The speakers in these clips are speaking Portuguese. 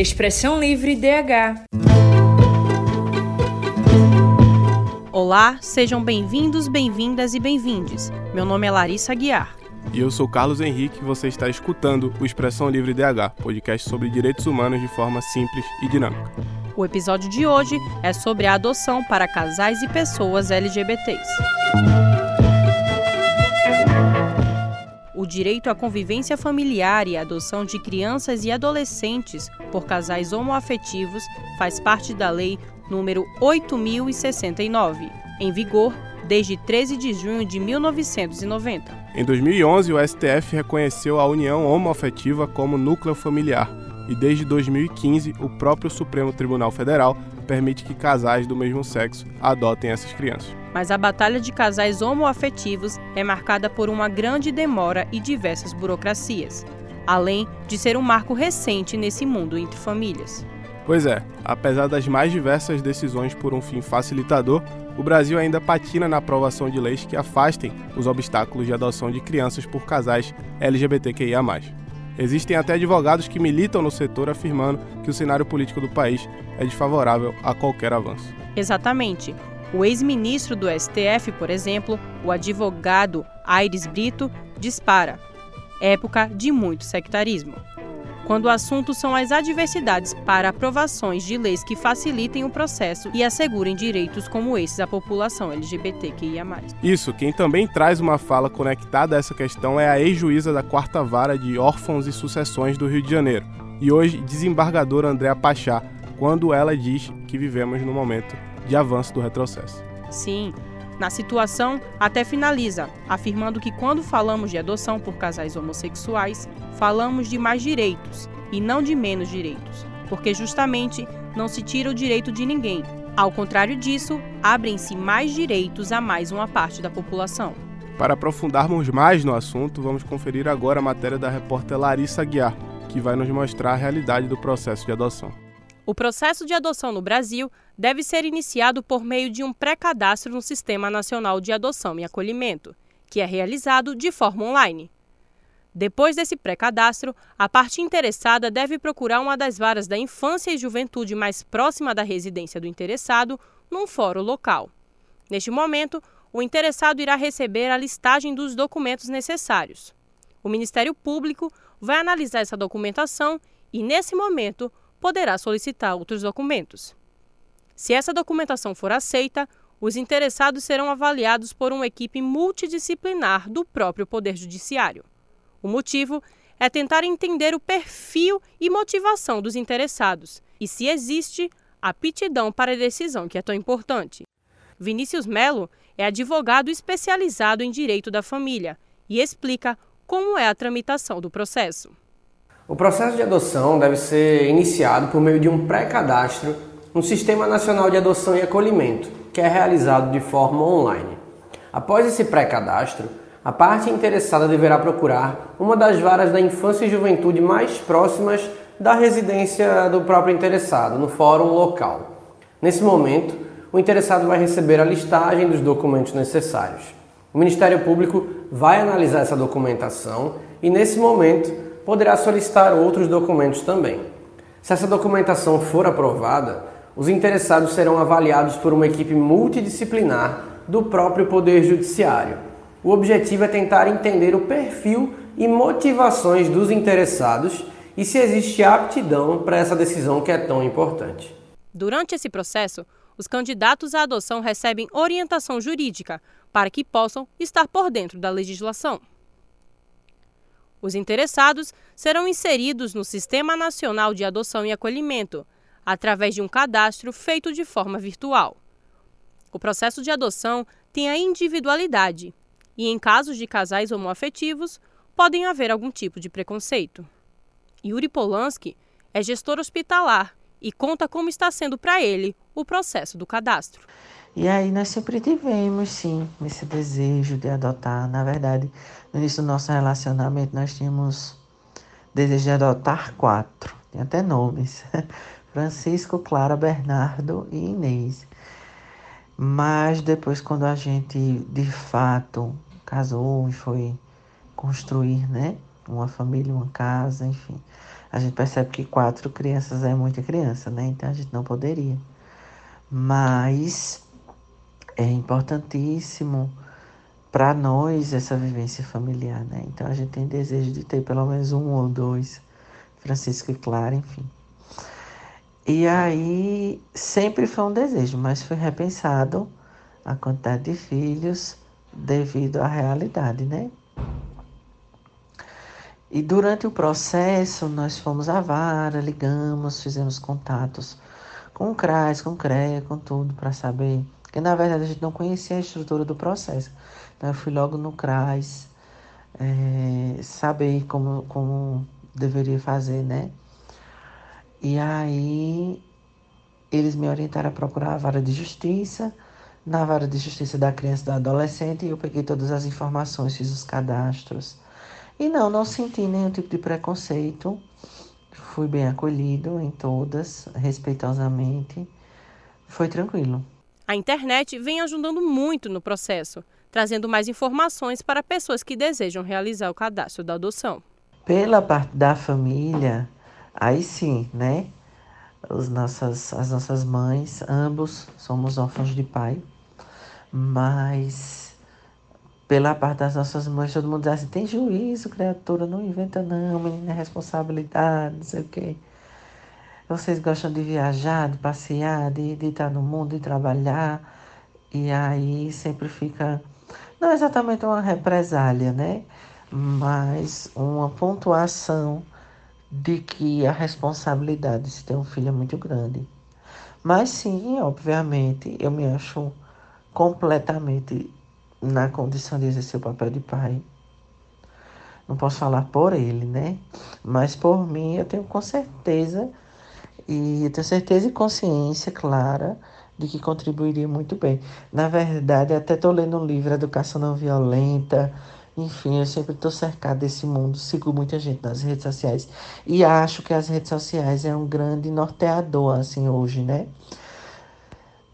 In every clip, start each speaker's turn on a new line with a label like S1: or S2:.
S1: Expressão Livre DH.
S2: Olá, sejam bem-vindos, bem-vindas e bem-vindes. Meu nome é Larissa Guiar.
S3: E eu sou Carlos Henrique e você está escutando o Expressão Livre DH, podcast sobre direitos humanos de forma simples e dinâmica.
S2: O episódio de hoje é sobre a adoção para casais e pessoas LGBTs. Direito à convivência familiar e à adoção de crianças e adolescentes por casais homoafetivos faz parte da Lei número 8069, em vigor desde 13 de junho de 1990.
S3: Em 2011, o STF reconheceu a união homoafetiva como núcleo familiar e desde 2015 o próprio Supremo Tribunal Federal permite que casais do mesmo sexo adotem essas crianças.
S2: Mas a batalha de casais homoafetivos é marcada por uma grande demora e diversas burocracias, além de ser um marco recente nesse mundo entre famílias.
S3: Pois é, apesar das mais diversas decisões por um fim facilitador, o Brasil ainda patina na aprovação de leis que afastem os obstáculos de adoção de crianças por casais LGBTQIA. Existem até advogados que militam no setor afirmando que o cenário político do país é desfavorável a qualquer avanço.
S2: Exatamente. O ex-ministro do STF, por exemplo, o advogado Aires Brito, dispara: época de muito sectarismo. Quando o assunto são as adversidades para aprovações de leis que facilitem o processo e assegurem direitos como esses à população LGBTQIA+.
S3: Isso, quem também traz uma fala conectada a essa questão é a ex-juíza da Quarta Vara de Órfãos e Sucessões do Rio de Janeiro, e hoje desembargadora Andréa Pachá, quando ela diz que vivemos no momento de avanço do retrocesso.
S2: Sim, na situação, até finaliza, afirmando que quando falamos de adoção por casais homossexuais, falamos de mais direitos e não de menos direitos, porque justamente não se tira o direito de ninguém. Ao contrário disso, abrem-se mais direitos a mais uma parte da população.
S3: Para aprofundarmos mais no assunto, vamos conferir agora a matéria da repórter Larissa Guiar, que vai nos mostrar a realidade do processo de adoção.
S2: O processo de adoção no Brasil deve ser iniciado por meio de um pré-cadastro no Sistema Nacional de Adoção e Acolhimento, que é realizado de forma online. Depois desse pré-cadastro, a parte interessada deve procurar uma das varas da infância e juventude mais próxima da residência do interessado num fórum local. Neste momento, o interessado irá receber a listagem dos documentos necessários. O Ministério Público vai analisar essa documentação e, nesse momento, poderá solicitar outros documentos. Se essa documentação for aceita, os interessados serão avaliados por uma equipe multidisciplinar do próprio Poder Judiciário. O motivo é tentar entender o perfil e motivação dos interessados e se existe aptidão para a decisão que é tão importante. Vinícius Melo é advogado especializado em direito da família e explica como é a tramitação do processo.
S4: O processo de adoção deve ser iniciado por meio de um pré-cadastro no Sistema Nacional de Adoção e Acolhimento, que é realizado de forma online. Após esse pré-cadastro, a parte interessada deverá procurar uma das varas da infância e juventude mais próximas da residência do próprio interessado, no fórum local. Nesse momento, o interessado vai receber a listagem dos documentos necessários. O Ministério Público vai analisar essa documentação e, nesse momento, poderá solicitar outros documentos também. Se essa documentação for aprovada, os interessados serão avaliados por uma equipe multidisciplinar do próprio Poder Judiciário. O objetivo é tentar entender o perfil e motivações dos interessados e se existe aptidão para essa decisão que é tão importante.
S2: Durante esse processo, os candidatos à adoção recebem orientação jurídica para que possam estar por dentro da legislação. Os interessados serão inseridos no Sistema Nacional de Adoção e Acolhimento, através de um cadastro feito de forma virtual. O processo de adoção tem a individualidade e, em casos de casais homoafetivos, podem haver algum tipo de preconceito. Yuri Polanski é gestor hospitalar e conta como está sendo para ele o processo do cadastro.
S5: E aí nós sempre tivemos, sim, esse desejo de adotar. Na verdade, no início do nosso relacionamento, nós tínhamos desejo de adotar quatro. Tem até nomes. Francisco, Clara, Bernardo e Inês. Mas depois, quando a gente de fato casou e foi construir, né? Uma família, uma casa, enfim. a gente percebe que quatro crianças é muita criança, né? Então a gente não poderia. Mas é importantíssimo para nós essa vivência familiar, né? Então a gente tem desejo de ter pelo menos um ou dois, Francisco e Clara, enfim. E aí sempre foi um desejo, mas foi repensado a quantidade de filhos devido à realidade, né? E durante o processo nós fomos à vara, ligamos, fizemos contatos com o CRAS, com o CREA, com tudo para saber, porque na verdade a gente não conhecia a estrutura do processo. Então eu fui logo no CRAS, é, saber como, como deveria fazer, né? E aí eles me orientaram a procurar a vara de justiça. Na vara de justiça da criança e do adolescente, eu peguei todas as informações, fiz os cadastros. E não, não senti nenhum tipo de preconceito. Fui bem acolhido em todas, respeitosamente. Foi tranquilo.
S2: A internet vem ajudando muito no processo, trazendo mais informações para pessoas que desejam realizar o cadastro da adoção.
S5: Pela parte da família, aí sim, né? Os nossas, as nossas mães, ambos somos órfãos de pai, mas pela parte das nossas mães, todo mundo diz assim, tem juízo, criatura, não inventa não, menina, é responsabilidade, não sei o quê. Vocês gostam de viajar, de passear, de, de estar no mundo, de trabalhar. E aí sempre fica, não exatamente uma represália, né? Mas uma pontuação de que a responsabilidade de ter um filho é muito grande. Mas sim, obviamente, eu me acho completamente na condição de exercer o papel de pai. Não posso falar por ele, né? Mas por mim, eu tenho com certeza e tenho certeza e consciência clara de que contribuiria muito bem. Na verdade, até estou lendo um livro, Educação Não Violenta. Enfim, eu sempre estou cercado desse mundo, sigo muita gente nas redes sociais e acho que as redes sociais é um grande norteador, assim, hoje, né?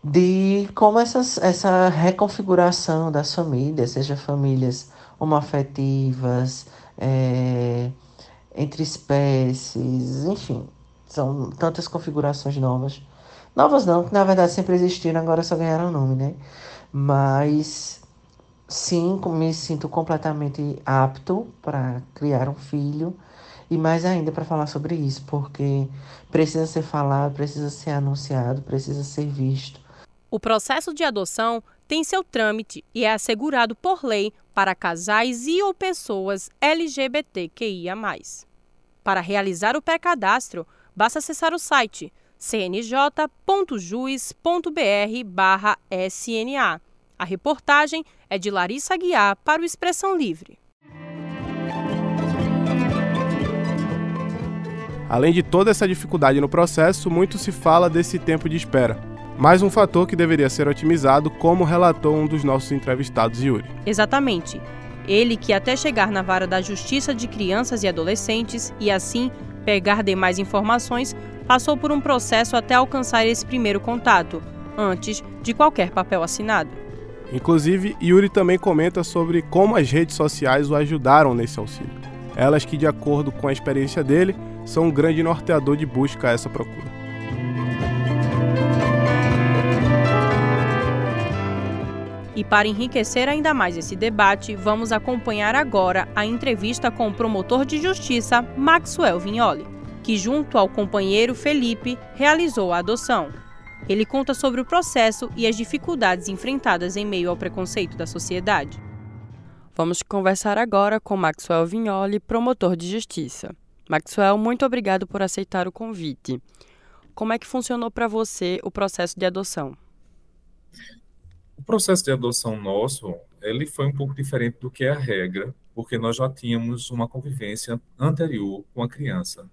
S5: De como essas, essa reconfiguração das famílias, seja famílias homoafetivas, é, entre espécies, enfim, são tantas configurações novas. Novas não, que na verdade sempre existiram, agora só ganharam nome, né? Mas sim, me sinto completamente apto para criar um filho e mais ainda para falar sobre isso, porque precisa ser falado, precisa ser anunciado, precisa ser visto.
S2: O processo de adoção tem seu trâmite e é assegurado por lei para casais e ou pessoas LGBTQIA+. Para realizar o pré-cadastro, Basta acessar o site cnj.juiz.br/sna. A reportagem é de Larissa Guiar para o Expressão Livre.
S3: Além de toda essa dificuldade no processo, muito se fala desse tempo de espera. Mais um fator que deveria ser otimizado, como relatou um dos nossos entrevistados, Yuri.
S2: Exatamente. Ele que até chegar na vara da Justiça de Crianças e Adolescentes e assim pegar demais informações, passou por um processo até alcançar esse primeiro contato, antes de qualquer papel assinado.
S3: Inclusive, Yuri também comenta sobre como as redes sociais o ajudaram nesse auxílio. Elas que, de acordo com a experiência dele, são um grande norteador de busca a essa procura.
S2: E para enriquecer ainda mais esse debate, vamos acompanhar agora a entrevista com o promotor de justiça Maxwell Vignoli, que, junto ao companheiro Felipe, realizou a adoção. Ele conta sobre o processo e as dificuldades enfrentadas em meio ao preconceito da sociedade. Vamos conversar agora com Maxwell Vignoli, promotor de justiça. Maxwell, muito obrigado por aceitar o convite. Como é que funcionou para você o processo de adoção?
S6: O processo de adoção nosso, ele foi um pouco diferente do que é a regra, porque nós já tínhamos uma convivência anterior com a criança.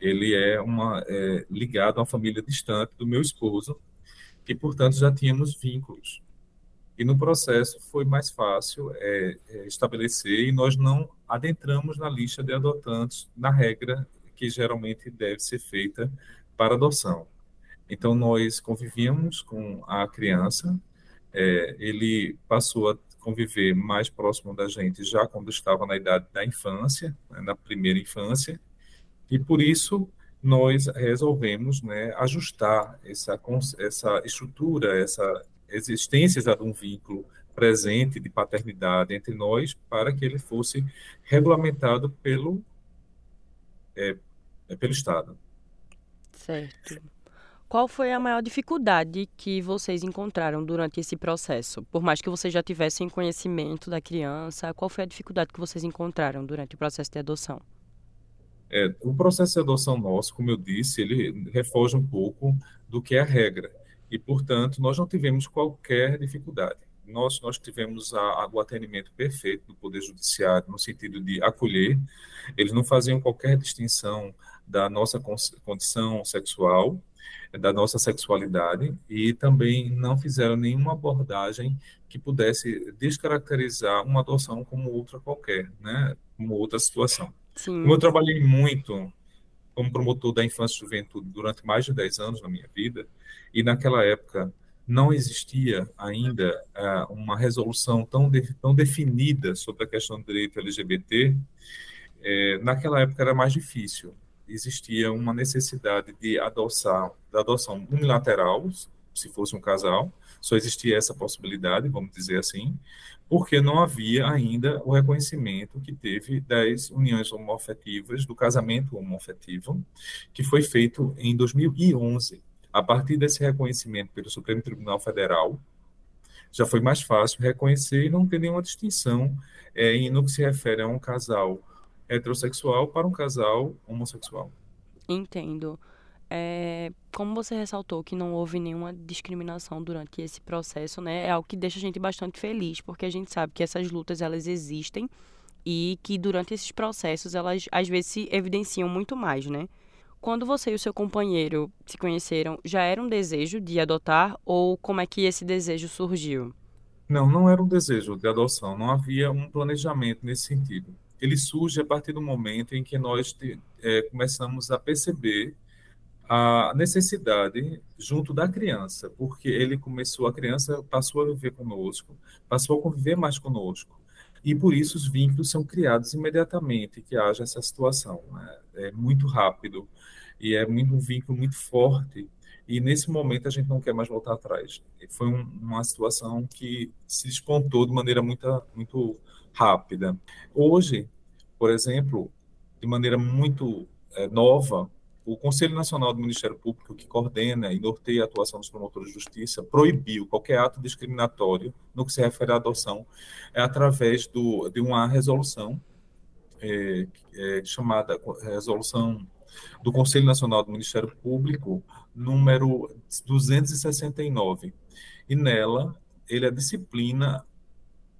S6: Ele é, uma, é ligado a uma família distante do meu esposo, que, portanto, já tínhamos vínculos. E no processo foi mais fácil é, é, estabelecer e nós não adentramos na lista de adotantes na regra que geralmente deve ser feita para adoção. Então, nós convivíamos com a criança, é, ele passou a conviver mais próximo da gente já quando estava na idade da infância, né, na primeira infância, E por isso nós resolvemos né, ajustar essa, essa estrutura, essa existência de um vínculo presente de paternidade entre nós para que ele fosse regulamentado pelo, é, pelo Estado.
S7: Certo. Qual foi a maior dificuldade que vocês encontraram durante esse processo? Por mais que vocês já tivessem conhecimento da criança, qual foi a dificuldade que vocês encontraram durante o processo de adoção?
S6: É, o processo de adoção nosso, como eu disse, ele refoge um pouco do que é a regra. E, portanto, nós não tivemos qualquer dificuldade. Nós, nós tivemos a, a, o atendimento perfeito do Poder Judiciário, no sentido de acolher. Eles não faziam qualquer distinção da nossa condição sexual, da nossa sexualidade e também não fizeram nenhuma abordagem que pudesse descaracterizar uma adoção como outra qualquer, né? Como outra situação. Sim. Como eu trabalhei muito como promotor da infância e juventude durante mais de 10 anos na minha vida, e naquela época não existia ainda uh, uma resolução tão, de, tão definida sobre a questão do direito LGBT, eh, naquela época era mais difícil existia uma necessidade de adoção, da adoção unilateral, se fosse um casal, só existia essa possibilidade, vamos dizer assim, porque não havia ainda o reconhecimento que teve das uniões homoafetivas, do casamento homoafetivo, que foi feito em 2011. A partir desse reconhecimento pelo Supremo Tribunal Federal, já foi mais fácil reconhecer e não ter nenhuma distinção é, no que se refere a um casal heterossexual para um casal homossexual.
S7: Entendo. É, como você ressaltou que não houve nenhuma discriminação durante esse processo, né? É algo que deixa a gente bastante feliz, porque a gente sabe que essas lutas elas existem e que durante esses processos elas às vezes se evidenciam muito mais, né? Quando você e o seu companheiro se conheceram, já era um desejo de adotar ou como é que esse desejo surgiu?
S6: Não, não era um desejo de adoção, não havia um planejamento nesse sentido ele surge a partir do momento em que nós é, começamos a perceber a necessidade junto da criança, porque ele começou, a criança passou a viver conosco, passou a conviver mais conosco, e por isso os vínculos são criados imediatamente que haja essa situação. Né? É muito rápido e é muito, um vínculo muito forte, e nesse momento a gente não quer mais voltar atrás. Foi um, uma situação que se despontou de maneira muito, muito rápida. Hoje, por exemplo, de maneira muito é, nova, o Conselho Nacional do Ministério Público, que coordena e norteia a atuação dos promotores de justiça, proibiu qualquer ato discriminatório no que se refere à adoção, é através do, de uma resolução é, é, chamada Resolução do Conselho Nacional do Ministério Público, número 269. E nela, ele disciplina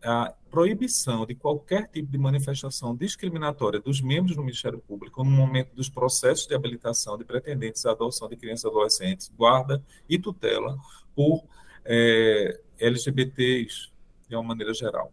S6: a proibição de qualquer tipo de manifestação discriminatória dos membros do Ministério Público no momento dos processos de habilitação de pretendentes à adoção de crianças e adolescentes, guarda e tutela por é, LGBTs de uma maneira geral.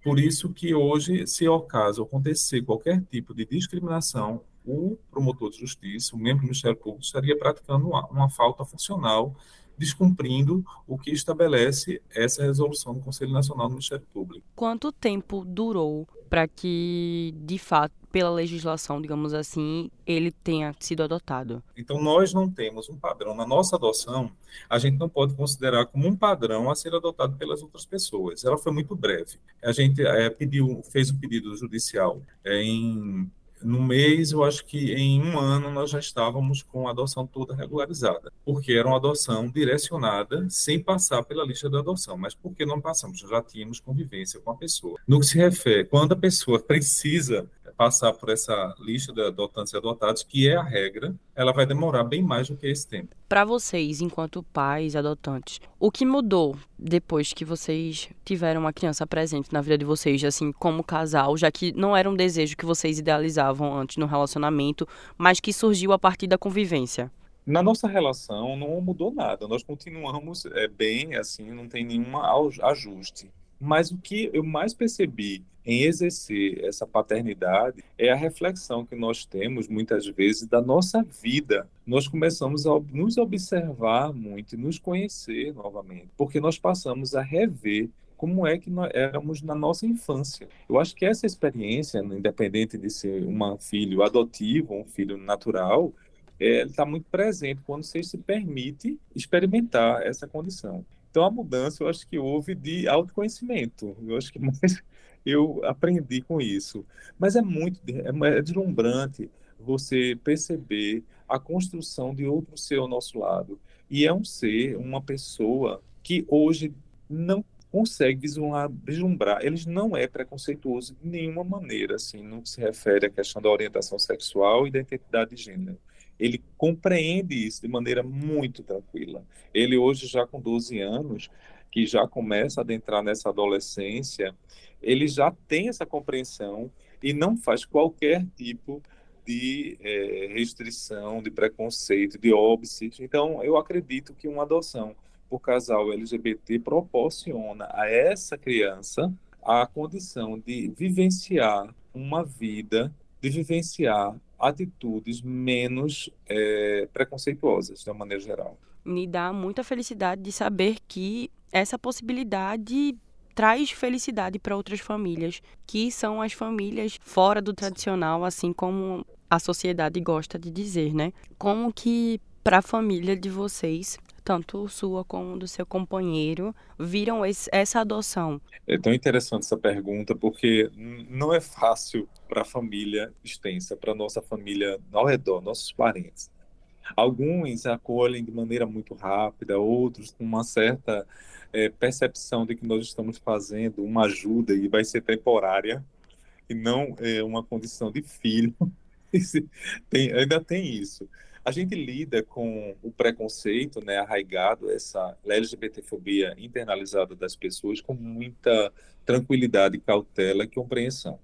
S6: Por isso que hoje, se ao caso acontecer qualquer tipo de discriminação, o promotor de justiça, o membro do Ministério Público, estaria praticando uma, uma falta funcional descumprindo o que estabelece essa resolução do Conselho Nacional do Ministério Público.
S7: Quanto tempo durou para que, de fato, pela legislação, digamos assim, ele tenha sido adotado?
S6: Então, nós não temos um padrão. Na nossa adoção, a gente não pode considerar como um padrão a ser adotado pelas outras pessoas. Ela foi muito breve. A gente é, pediu, fez o um pedido judicial é, em no mês, eu acho que em um ano nós já estávamos com a adoção toda regularizada, porque era uma adoção direcionada sem passar pela lista da adoção. Mas por que não passamos? Já tínhamos convivência com a pessoa. No que se refere, quando a pessoa precisa passar por essa lista de adotantes e adotados, que é a regra, ela vai demorar bem mais do que esse tempo.
S7: Para vocês, enquanto pais adotantes, o que mudou depois que vocês tiveram uma criança presente na vida de vocês, assim, como casal, já que não era um desejo que vocês idealizavam antes no relacionamento, mas que surgiu a partir da convivência?
S6: Na nossa relação não mudou nada, nós continuamos é, bem, assim, não tem nenhum ajuste. Mas o que eu mais percebi em exercer essa paternidade é a reflexão que nós temos muitas vezes da nossa vida. Nós começamos a nos observar muito e nos conhecer novamente, porque nós passamos a rever como é que nós éramos na nossa infância. Eu acho que essa experiência, independente de ser um filho adotivo, um filho natural, é, está muito presente quando você se permite experimentar essa condição. Então, a mudança, eu acho que houve de autoconhecimento. Eu acho que mais eu aprendi com isso. Mas é muito é, é deslumbrante você perceber a construção de outro ser ao nosso lado. E é um ser, uma pessoa que hoje não consegue vislumbrar, eles não é preconceituoso de nenhuma maneira, assim, no que se refere à questão da orientação sexual e da identidade de gênero. Ele compreende isso de maneira muito tranquila. Ele hoje já com 12 anos, que já começa a adentrar nessa adolescência, ele já tem essa compreensão e não faz qualquer tipo de é, restrição, de preconceito, de óbices. Então, eu acredito que uma adoção por casal LGBT proporciona a essa criança a condição de vivenciar uma vida, de vivenciar atitudes menos é, preconceituosas, de uma maneira geral.
S2: Me dá muita felicidade de saber que essa possibilidade traz felicidade para outras famílias, que são as famílias fora do tradicional, assim como a sociedade gosta de dizer, né? Como que para a família de vocês tanto sua como do seu companheiro, viram esse, essa adoção?
S6: É tão interessante essa pergunta, porque não é fácil para a família extensa, para nossa família ao redor, nossos parentes. Alguns acolhem de maneira muito rápida, outros com uma certa é, percepção de que nós estamos fazendo uma ajuda e vai ser temporária, e não é uma condição de filho. tem, ainda tem isso a gente lida com o preconceito, né, arraigado, essa LGBTfobia internalizada das pessoas com muita tranquilidade, cautela e compreensão.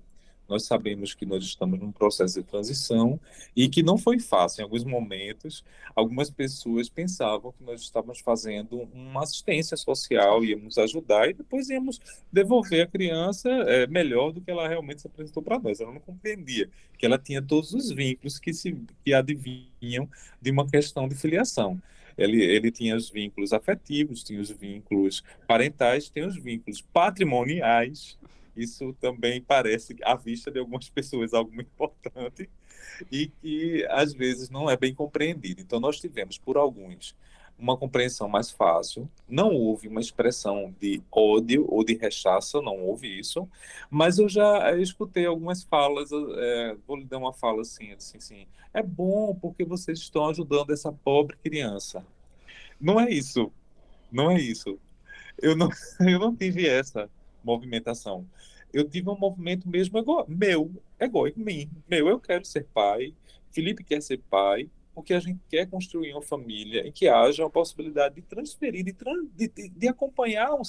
S6: Nós sabemos que nós estamos num processo de transição e que não foi fácil. Em alguns momentos, algumas pessoas pensavam que nós estávamos fazendo uma assistência social, íamos ajudar e depois íamos devolver a criança é, melhor do que ela realmente se apresentou para nós. Ela não compreendia que ela tinha todos os vínculos que, se, que adivinham de uma questão de filiação. Ele, ele, tinha os vínculos afetivos, tinha os vínculos parentais, tem os vínculos patrimoniais, isso também parece, à vista de algumas pessoas, algo muito importante e que às vezes não é bem compreendido. Então, nós tivemos, por alguns, uma compreensão mais fácil, não houve uma expressão de ódio ou de rechaço, não houve isso, mas eu já escutei algumas falas, é, vou lhe dar uma fala assim, assim, assim, é bom porque vocês estão ajudando essa pobre criança. Não é isso, não é isso. Eu não, eu não tive essa movimentação. Eu tive um movimento mesmo ego, meu, egóico, mim. Meu, eu quero ser pai, Felipe quer ser pai, porque a gente quer construir uma família em que haja a possibilidade de transferir, de, de, de acompanhar um,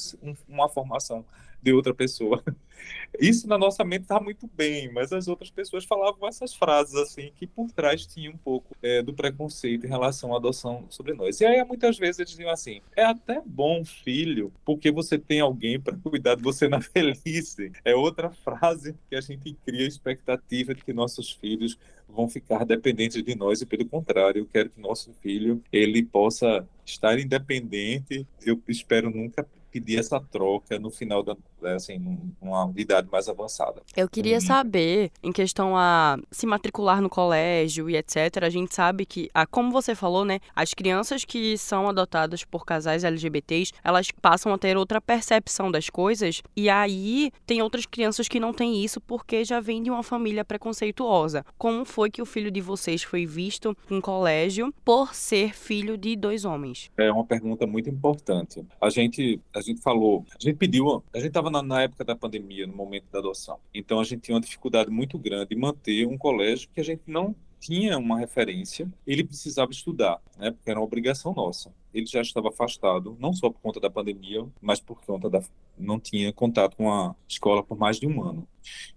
S6: uma formação de outra pessoa. Isso na nossa mente está muito bem, mas as outras pessoas falavam essas frases assim, que por trás tinha um pouco é, do preconceito em relação à adoção sobre nós. E aí muitas vezes eles diziam assim: é até bom, filho, porque você tem alguém para cuidar de você na velhice. É outra frase que a gente cria a expectativa de que nossos filhos vão ficar dependentes de nós e pelo contrário, eu quero que nosso filho ele possa estar independente. Eu espero nunca pedir essa troca no final da assim numa idade mais avançada.
S2: Eu queria uhum. saber em questão a se matricular no colégio e etc. A gente sabe que, a, como você falou, né, as crianças que são adotadas por casais LGBTs, elas passam a ter outra percepção das coisas e aí tem outras crianças que não têm isso porque já vêm de uma família preconceituosa. Como foi que o filho de vocês foi visto em colégio por ser filho de dois homens?
S6: É uma pergunta muito importante. A gente a gente falou, a gente pediu, a gente estava na, na, época da pandemia, no momento da adoção. Então a gente tinha uma dificuldade muito grande em manter um colégio que a gente não tinha uma referência, ele precisava estudar, né, porque era uma obrigação nossa. Ele já estava afastado, não só por conta da pandemia, mas por conta da não tinha contato com a escola por mais de um ano.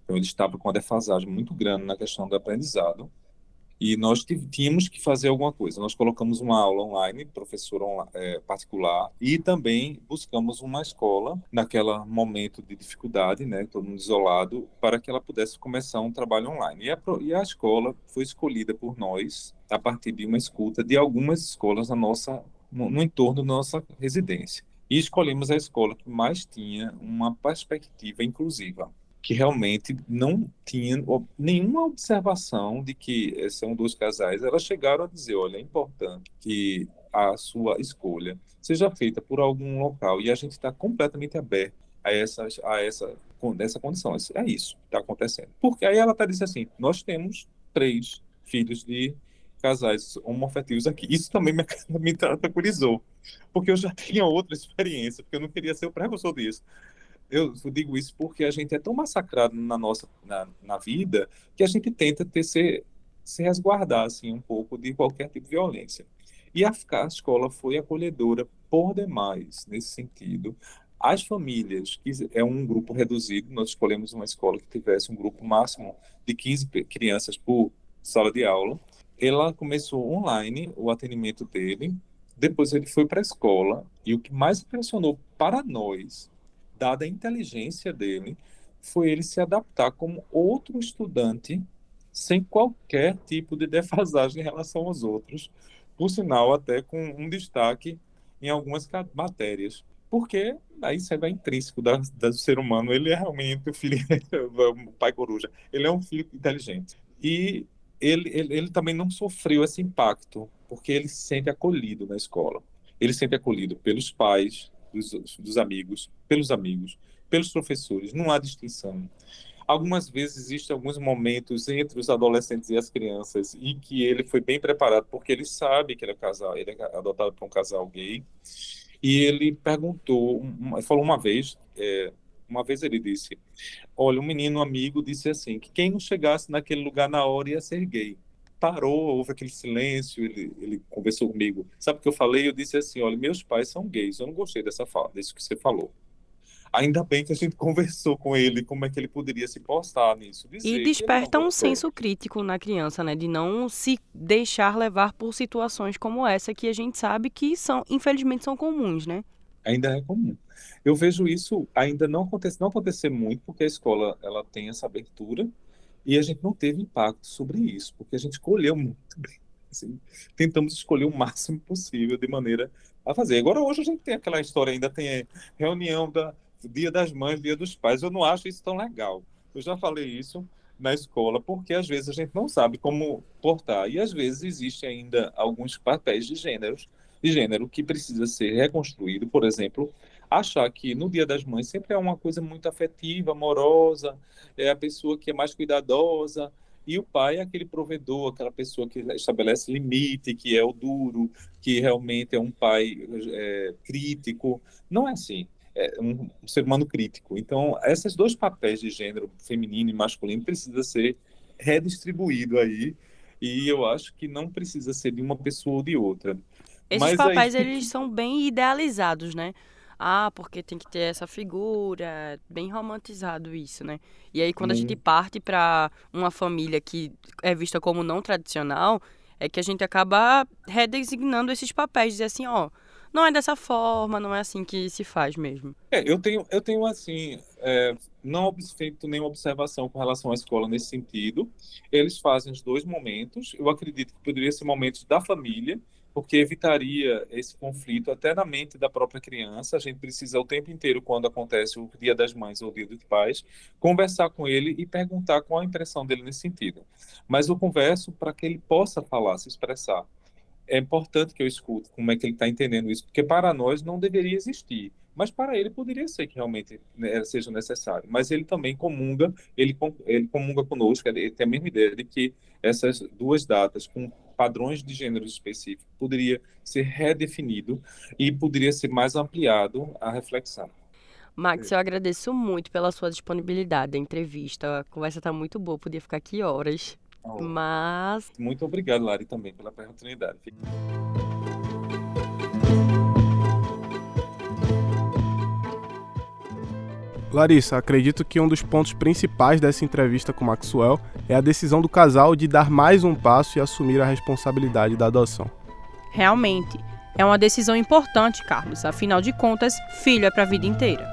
S6: Então ele estava com uma defasagem muito grande na questão do aprendizado e nós tínhamos que fazer alguma coisa. Nós colocamos uma aula online, professor é, particular, e também buscamos uma escola, naquele momento de dificuldade, né, todo mundo isolado, para que ela pudesse começar um trabalho online. E a, e a escola foi escolhida por nós a partir de uma escuta de algumas escolas na nossa, no, no entorno da nossa residência. e escolhemos a escola que mais tinha uma perspectiva inclusiva, que realmente não tinha nenhuma observação de que são dois casais. Elas chegaram a dizer, olha, é importante que a sua escolha seja feita por algum local e a gente está completamente aberto a essa, a essa, essa condição. É isso que está acontecendo. Porque aí ela está dizendo assim, nós temos três filhos de casais homoafetivos aqui. Isso também me, me tranquilizou, porque eu já tinha outra experiência, porque eu não queria ser o precursor disso. Eu, digo isso porque a gente é tão massacrado na nossa na, na vida que a gente tenta ter se, se resguardar assim um pouco de qualquer tipo de violência. E a, a escola foi acolhedora por demais nesse sentido. As famílias, que é um grupo reduzido, nós escolhemos uma escola que tivesse um grupo máximo de 15 crianças por sala de aula, ela começou online o atendimento dele, depois ele foi para a escola, e o que mais impressionou para nós, dada a inteligência dele, foi ele se adaptar como outro estudante, sem qualquer tipo de defasagem em relação aos outros, por sinal, até com um destaque em algumas matérias. Porque aí isso é intrínseco da, do ser humano, ele é realmente o filho, o pai coruja, ele é um filho inteligente. E ele, ele, ele também não sofreu esse impacto, porque ele se sente acolhido na escola. Ele se sente acolhido pelos pais, dos, dos amigos, pelos amigos, pelos professores, não há distinção. Algumas vezes existem alguns momentos entre os adolescentes e as crianças em que ele foi bem preparado, porque ele sabe que ele é casal, ele é adotado por um casal gay, e ele perguntou, falou uma vez, é, uma vez ele disse: Olha, um menino amigo disse assim: que quem não chegasse naquele lugar na hora ia ser gay. Parou, houve aquele silêncio, ele, ele conversou comigo. Sabe o que eu falei? Eu disse assim: Olha, meus pais são gays, eu não gostei dessa fala, disso que você falou. Ainda bem que a gente conversou com ele, como é que ele poderia se postar nisso.
S2: e desperta um senso crítico na criança, né? De não se deixar levar por situações como essa que a gente sabe que são, infelizmente, são comuns, né?
S6: ainda é comum. Eu vejo isso ainda não acontecer, não acontecer muito, porque a escola ela tem essa abertura e a gente não teve impacto sobre isso, porque a gente escolheu muito bem. Assim, tentamos escolher o máximo possível de maneira a fazer. Agora, hoje a gente tem aquela história, ainda tem reunião da Dia das Mães, Dia dos Pais. Eu não acho isso tão legal. Eu já falei isso na escola, porque às vezes a gente não sabe como portar. E às vezes existe ainda alguns papéis de gêneros de gênero que precisa ser reconstruído, por exemplo, achar que no Dia das Mães sempre é uma coisa muito afetiva, amorosa, é a pessoa que é mais cuidadosa, e o pai é aquele provedor, aquela pessoa que estabelece limite, que é o duro, que realmente é um pai é, crítico. Não é assim. É um, um, ser humano crítico. Então, esses dois papéis de gênero, feminino e masculino, precisa ser redistribuído aí. E eu acho que não precisa ser de uma pessoa ou de outra.
S2: Esses Mas papéis, aí... eles são bem idealizados, né? Ah, porque tem que ter essa figura, bem romantizado isso, né? E aí quando hum. a gente parte para uma família que é vista como não tradicional, é que a gente acaba redesignando esses papéis, dizer assim, ó, não é dessa forma, não é assim que se faz mesmo.
S6: É, eu tenho, eu tenho assim, é, não feito nenhuma observação com relação à escola nesse sentido. Eles fazem os dois momentos. Eu acredito que poderia ser momentos da família, porque evitaria esse conflito até na mente da própria criança. A gente precisa o tempo inteiro, quando acontece o Dia das Mães ou o Dia dos Pais, conversar com ele e perguntar qual a impressão dele nesse sentido. Mas eu converso para que ele possa falar, se expressar. É importante que eu escute como é que ele está entendendo isso, porque para nós não deveria existir mas para ele poderia ser que realmente né, seja necessário. Mas ele também comunga, ele, ele comunga conosco, ele tem a mesma ideia de que essas duas datas, com padrões de gêneros específicos, poderia ser redefinido e poderia ser mais ampliado a reflexão.
S2: Max, eu agradeço muito pela sua disponibilidade da entrevista. A conversa está muito boa, podia ficar aqui horas. Oh. Mas.
S6: Muito obrigado, Lari, também pela oportunidade.
S3: Larissa, acredito que um dos pontos principais dessa entrevista com Maxwell é a decisão do casal de dar mais um passo e assumir a responsabilidade da adoção.
S2: Realmente, é uma decisão importante, Carlos. Afinal de contas, filho é para a vida inteira.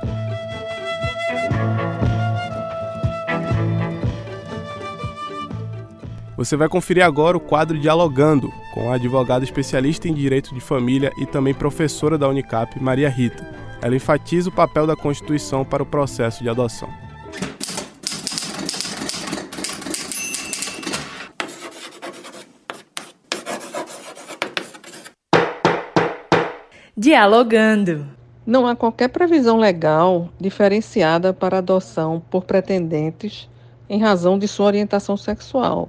S3: Você vai conferir agora o quadro Dialogando com a advogada especialista em direito de família e também professora da Unicap, Maria Rita. Ela enfatiza o papel da Constituição para o processo de adoção.
S1: Dialogando.
S8: Não há qualquer previsão legal diferenciada para adoção por pretendentes em razão de sua orientação sexual.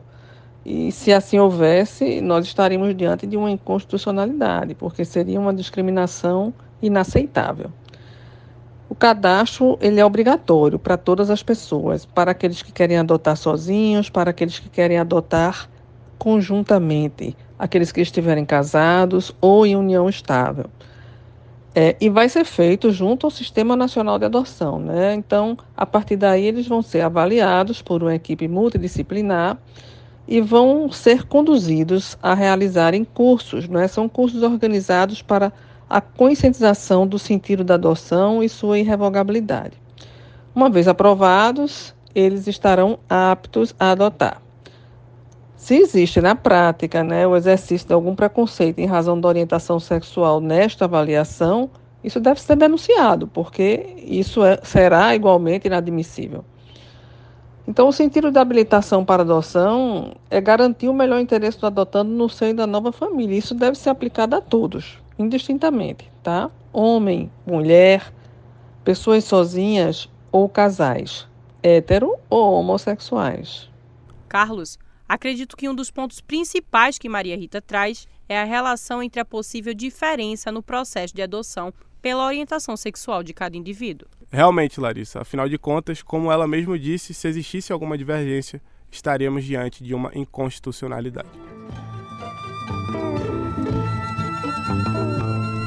S8: E se assim houvesse, nós estaríamos diante de uma inconstitucionalidade, porque seria uma discriminação inaceitável. O cadastro ele é obrigatório para todas as pessoas, para aqueles que querem adotar sozinhos, para aqueles que querem adotar conjuntamente, aqueles que estiverem casados ou em união estável. É, e vai ser feito junto ao Sistema Nacional de Adoção. Né? Então, a partir daí, eles vão ser avaliados por uma equipe multidisciplinar e vão ser conduzidos a realizarem cursos. Né? São cursos organizados para a conscientização do sentido da adoção e sua irrevogabilidade. Uma vez aprovados, eles estarão aptos a adotar. Se existe na prática né, o exercício de algum preconceito em razão da orientação sexual nesta avaliação, isso deve ser denunciado, porque isso é, será igualmente inadmissível. Então, o sentido da habilitação para adoção é garantir o melhor interesse do adotando no seio da nova família. Isso deve ser aplicado a todos, indistintamente, tá? Homem, mulher, pessoas sozinhas ou casais, hétero ou homossexuais.
S2: Carlos, Acredito que um dos pontos principais que Maria Rita traz é a relação entre a possível diferença no processo de adoção pela orientação sexual de cada indivíduo.
S3: Realmente, Larissa, afinal de contas, como ela mesma disse, se existisse alguma divergência, estaríamos diante de uma inconstitucionalidade.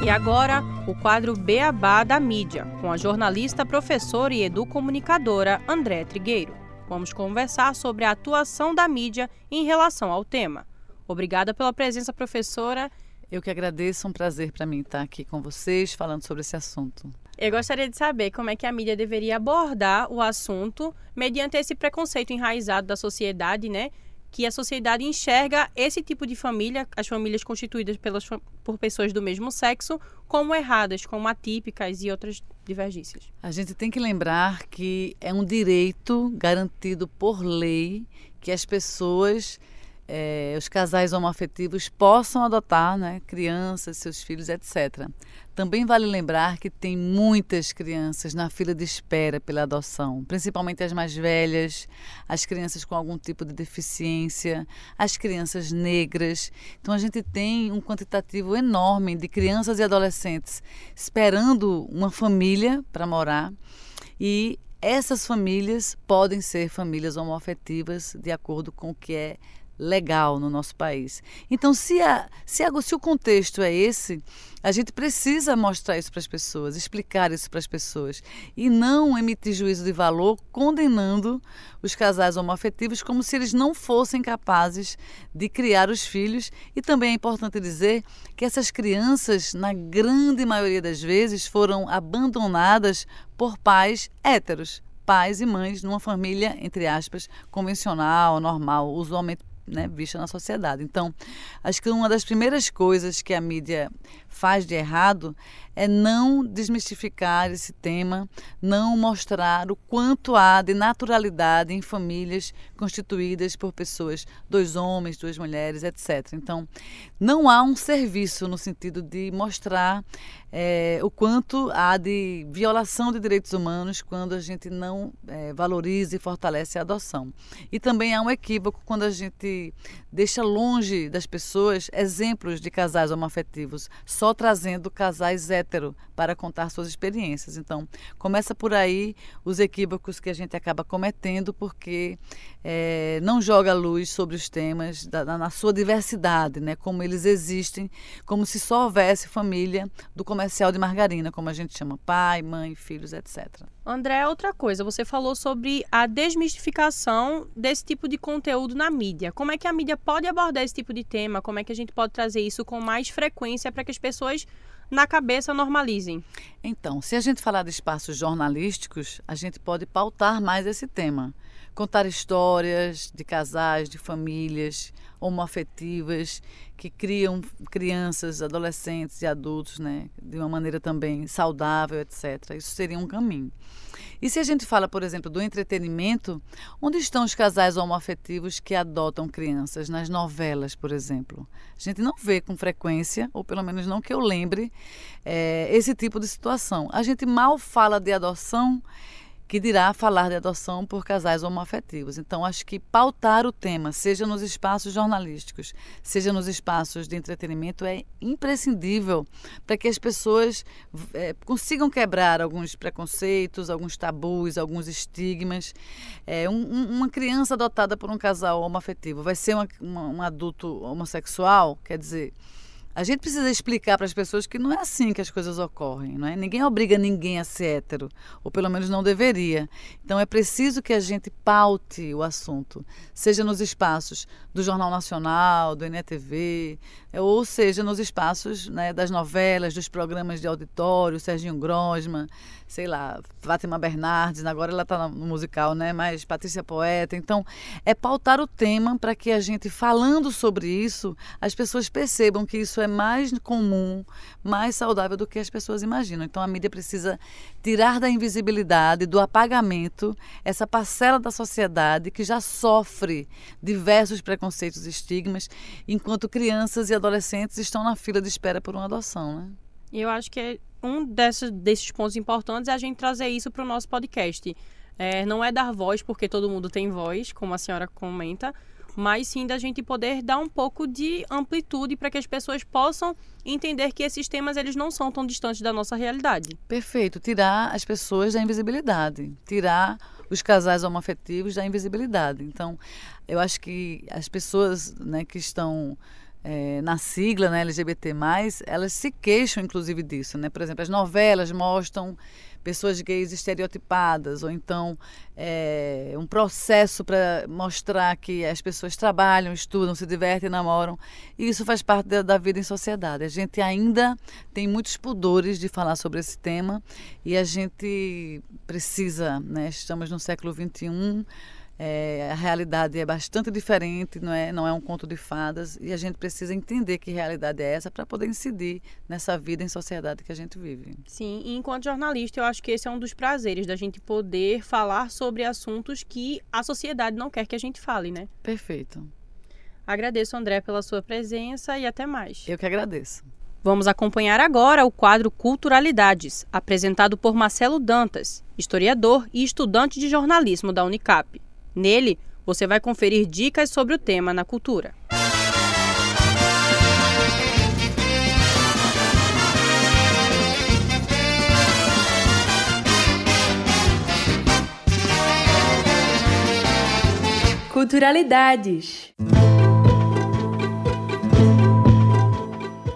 S2: E agora, o quadro Beabá da mídia, com a jornalista, professora e educomunicadora André Trigueiro. Vamos conversar sobre a atuação da mídia em relação ao tema. Obrigada pela presença, professora.
S9: Eu que agradeço, é um prazer para mim estar aqui com vocês falando sobre esse assunto.
S2: Eu gostaria de saber como é que a mídia deveria abordar o assunto mediante esse preconceito enraizado da sociedade, né? Que a sociedade enxerga esse tipo de família, as famílias constituídas pelas, por pessoas do mesmo sexo, como erradas, como atípicas e outras divergências.
S9: A gente tem que lembrar que é um direito garantido por lei que as pessoas é, os casais homoafetivos possam adotar né, crianças, seus filhos, etc. Também vale lembrar que tem muitas crianças na fila de espera pela adoção, principalmente as mais velhas, as crianças com algum tipo de deficiência, as crianças negras. Então a gente tem um quantitativo enorme de crianças e adolescentes esperando uma família para morar e essas famílias podem ser famílias homoafetivas de acordo com o que é legal no nosso país. Então, se, a, se, a, se o contexto é esse, a gente precisa mostrar isso para as pessoas, explicar isso para as pessoas e não emitir juízo de valor condenando os casais homoafetivos como se eles não fossem capazes de criar os filhos. E também é importante dizer que essas crianças, na grande maioria das vezes, foram abandonadas por pais héteros pais e mães numa família, entre aspas, convencional, normal, usualmente né, vista na sociedade. Então, acho que uma das primeiras coisas que a mídia faz de errado é não desmistificar esse tema, não mostrar o quanto há de naturalidade em famílias constituídas por pessoas, dois homens, duas mulheres, etc. Então, não há um serviço no sentido de mostrar é, o quanto há de violação de direitos humanos quando a gente não é, valoriza e fortalece a adoção. E também há um equívoco quando a gente deixa longe das pessoas exemplos de casais homoafetivos, só trazendo casais hétero para contar suas experiências. Então, começa por aí os equívocos que a gente acaba cometendo, porque é, não joga luz sobre os temas da, na sua diversidade, né? como eles existem, como se só houvesse família do comercial de margarina, como a gente chama, pai, mãe, filhos, etc.
S2: André, outra coisa, você falou sobre a desmistificação desse tipo de conteúdo na mídia. Como é que a mídia pode abordar esse tipo de tema? Como é que a gente pode trazer isso com mais frequência para que as pessoas na cabeça normalizem?
S9: Então, se a gente falar de espaços jornalísticos, a gente pode pautar mais esse tema contar histórias de casais, de famílias homoafetivas que criam crianças, adolescentes e adultos, né, de uma maneira também saudável, etc. Isso seria um caminho. E se a gente fala, por exemplo, do entretenimento, onde estão os casais homoafetivos que adotam crianças nas novelas, por exemplo? A gente não vê com frequência, ou pelo menos não que eu lembre, é, esse tipo de situação. A gente mal fala de adoção que dirá falar de adoção por casais homoafetivos. Então, acho que pautar o tema, seja nos espaços jornalísticos, seja nos espaços de entretenimento, é imprescindível para que as pessoas é, consigam quebrar alguns preconceitos, alguns tabus, alguns estigmas. É, um, uma criança adotada por um casal homoafetivo vai ser uma, uma, um adulto homossexual? Quer dizer a gente precisa explicar para as pessoas que não é assim que as coisas ocorrem, não é? Ninguém obriga ninguém a ser hétero, ou pelo menos não deveria. Então é preciso que a gente paute o assunto, seja nos espaços do Jornal Nacional, do NETV, ou seja nos espaços né, das novelas, dos programas de auditório, Serginho Grosma, sei lá, Fátima Bernardes, agora ela está no musical, né? Mas Patrícia Poeta. Então, é pautar o tema para que a gente, falando sobre isso, as pessoas percebam que isso é mais comum, mais saudável do que as pessoas imaginam. Então, a mídia precisa tirar da invisibilidade, do apagamento, essa parcela da sociedade que já sofre diversos preconceitos e estigmas, enquanto crianças e adolescentes estão na fila de espera por uma adoção, né?
S2: Eu acho que é um desses, desses pontos importantes é a gente trazer isso para o nosso podcast. É, não é dar voz, porque todo mundo tem voz, como a senhora comenta, mas sim da gente poder dar um pouco de amplitude para que as pessoas possam entender que esses temas eles não são tão distantes da nossa realidade.
S9: Perfeito, tirar as pessoas da invisibilidade, tirar os casais homoafetivos da invisibilidade. Então, eu acho que as pessoas né, que estão é, na sigla né, LGBT+, elas se queixam inclusive disso. Né? Por exemplo, as novelas mostram pessoas gays estereotipadas, ou então é, um processo para mostrar que as pessoas trabalham, estudam, se divertem, namoram. E isso faz parte da, da, vida em sociedade. A gente ainda tem muitos pudores de falar sobre esse tema e a gente precisa, né? estamos no século XXI, é, a realidade é bastante diferente, não é, não é um conto de fadas, e a gente precisa entender que realidade é essa para poder incidir nessa vida em sociedade que a gente vive.
S2: Sim, e enquanto jornalista, eu acho que esse é um dos prazeres da gente poder falar sobre assuntos que a sociedade não quer que a gente fale, né?
S9: Perfeito.
S2: Agradeço, André, pela sua presença e até mais.
S9: Eu que agradeço.
S2: Vamos acompanhar agora o quadro Culturalidades, apresentado por Marcelo Dantas, historiador e estudante de jornalismo da Unicap. Nele, você vai conferir dicas sobre o tema na cultura.
S1: Culturalidades.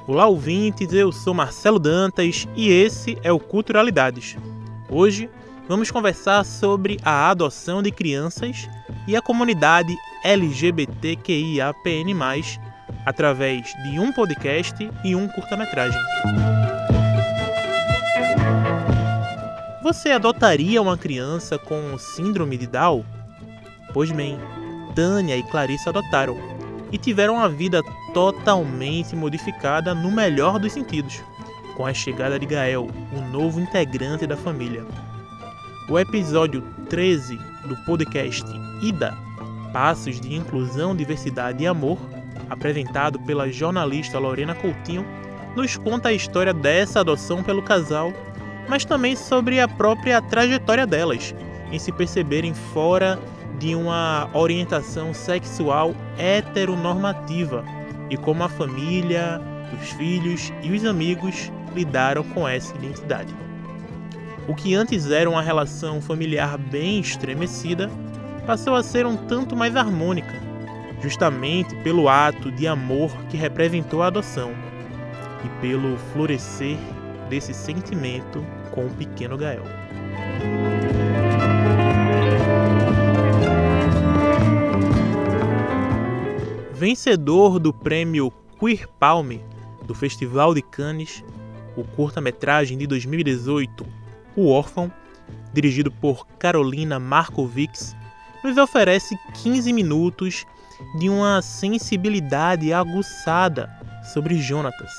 S10: Olá, ouvintes. Eu sou Marcelo Dantas e esse é o Culturalidades. Hoje vamos conversar sobre a adoção de crianças e a comunidade LGBTQIAPN+, através de um podcast e um curta-metragem. Você adotaria uma criança com síndrome de Down? Pois bem, Tânia e Clarissa adotaram e tiveram a vida totalmente modificada no melhor dos sentidos, com a chegada de Gael, o novo integrante da família. O episódio 13 do podcast IDA Passos de Inclusão, Diversidade e Amor, apresentado pela jornalista Lorena Coutinho, nos conta a história dessa adoção pelo casal, mas também sobre a própria trajetória delas, em se perceberem fora de uma orientação sexual heteronormativa e como a família, os filhos e os amigos lidaram com essa identidade. O que antes era uma relação familiar bem estremecida passou a ser um tanto mais harmônica, justamente pelo ato de amor que representou a adoção e pelo florescer desse sentimento com o pequeno Gael. Vencedor do prêmio Queer Palme do Festival de Cannes, o curta-metragem de 2018 o Órfão, dirigido por Carolina Markovics, nos oferece 15 minutos de uma sensibilidade aguçada sobre Jonatas,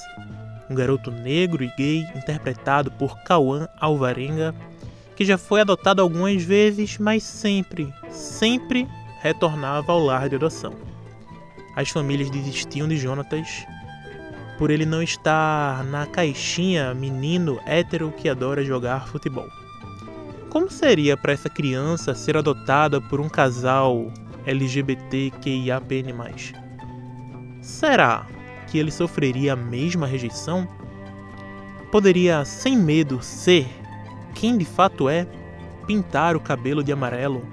S10: um garoto negro e gay interpretado por Cauã Alvarenga, que já foi adotado algumas vezes, mas sempre, sempre retornava ao lar de adoção. As famílias desistiam de Jonatas por ele não estar na caixinha menino hétero que adora jogar futebol. Como seria para essa criança ser adotada por um casal LGBTQIAPN+. Será que ele sofreria a mesma rejeição? Poderia, sem medo, ser quem de fato é? Pintar o cabelo de amarelo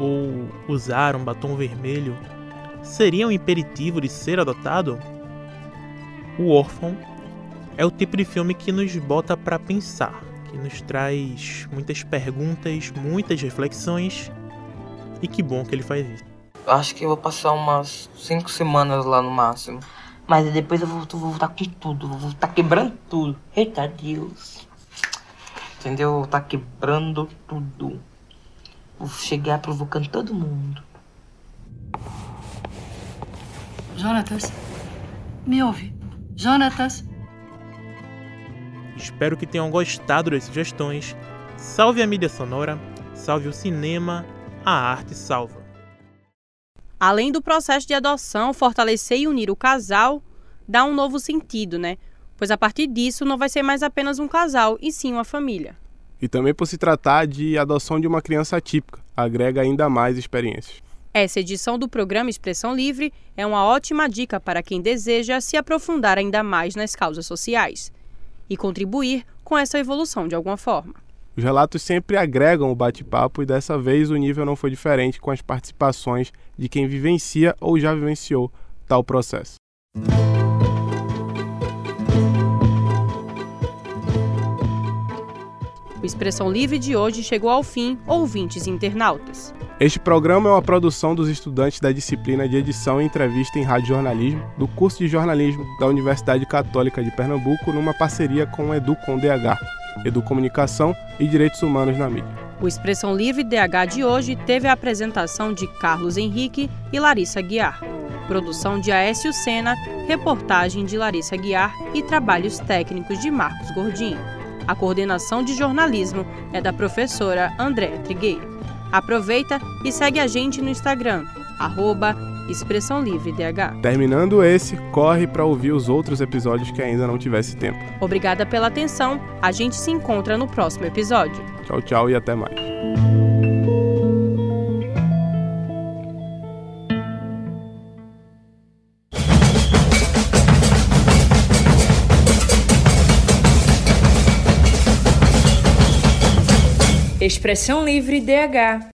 S10: ou usar um batom vermelho seria um imperativo de ser adotado? O Órfão é o tipo de filme que nos bota para pensar, que nos traz muitas perguntas, muitas reflexões e que bom que ele faz isso.
S11: Acho que eu vou passar umas cinco semanas lá no máximo.
S12: Mas depois eu vou, vou voltar com tudo, vou voltar quebrando tudo. Eita Deus.
S11: Entendeu? Vou estar quebrando tudo.
S12: Vou chegar provocando todo mundo.
S13: Jonatas, me ouve. Jonatas.
S10: Espero que tenham gostado das sugestões. Salve a mídia sonora, salve o cinema, a arte salva.
S2: Além do processo de adoção fortalecer e unir o casal, dá um novo sentido, né? Pois a partir disso não vai ser mais apenas um casal, e sim uma família.
S3: E também por se tratar de adoção de uma criança atípica, agrega ainda mais experiências.
S2: Essa edição do programa Expressão Livre é uma ótima dica para quem deseja se aprofundar ainda mais nas causas sociais e contribuir com essa evolução de alguma forma.
S3: Os relatos sempre agregam o bate-papo e dessa vez o nível não foi diferente com as participações de quem vivencia ou já vivenciou tal processo.
S2: Expressão Livre de hoje chegou ao fim, ouvintes e internautas.
S3: Este programa é uma produção dos estudantes da disciplina de edição e entrevista em rádio jornalismo do curso de jornalismo da Universidade Católica de Pernambuco numa parceria com o Educom DH Educomunicação e Direitos Humanos na Mídia.
S2: O Expressão Livre DH de hoje teve a apresentação de Carlos Henrique e Larissa Guiar. Produção de Aécio Sena, reportagem de Larissa Guiar e trabalhos técnicos de Marcos Gordinho. A coordenação de jornalismo é da professora Andréa Trigueiro. Aproveita e segue a gente no Instagram, arroba Expressão Livre DH.
S3: Terminando esse, corre para ouvir os outros episódios que ainda não tivesse tempo.
S2: Obrigada pela atenção. A gente se encontra no próximo episódio.
S3: Tchau, tchau e até mais.
S1: Expressão Livre DH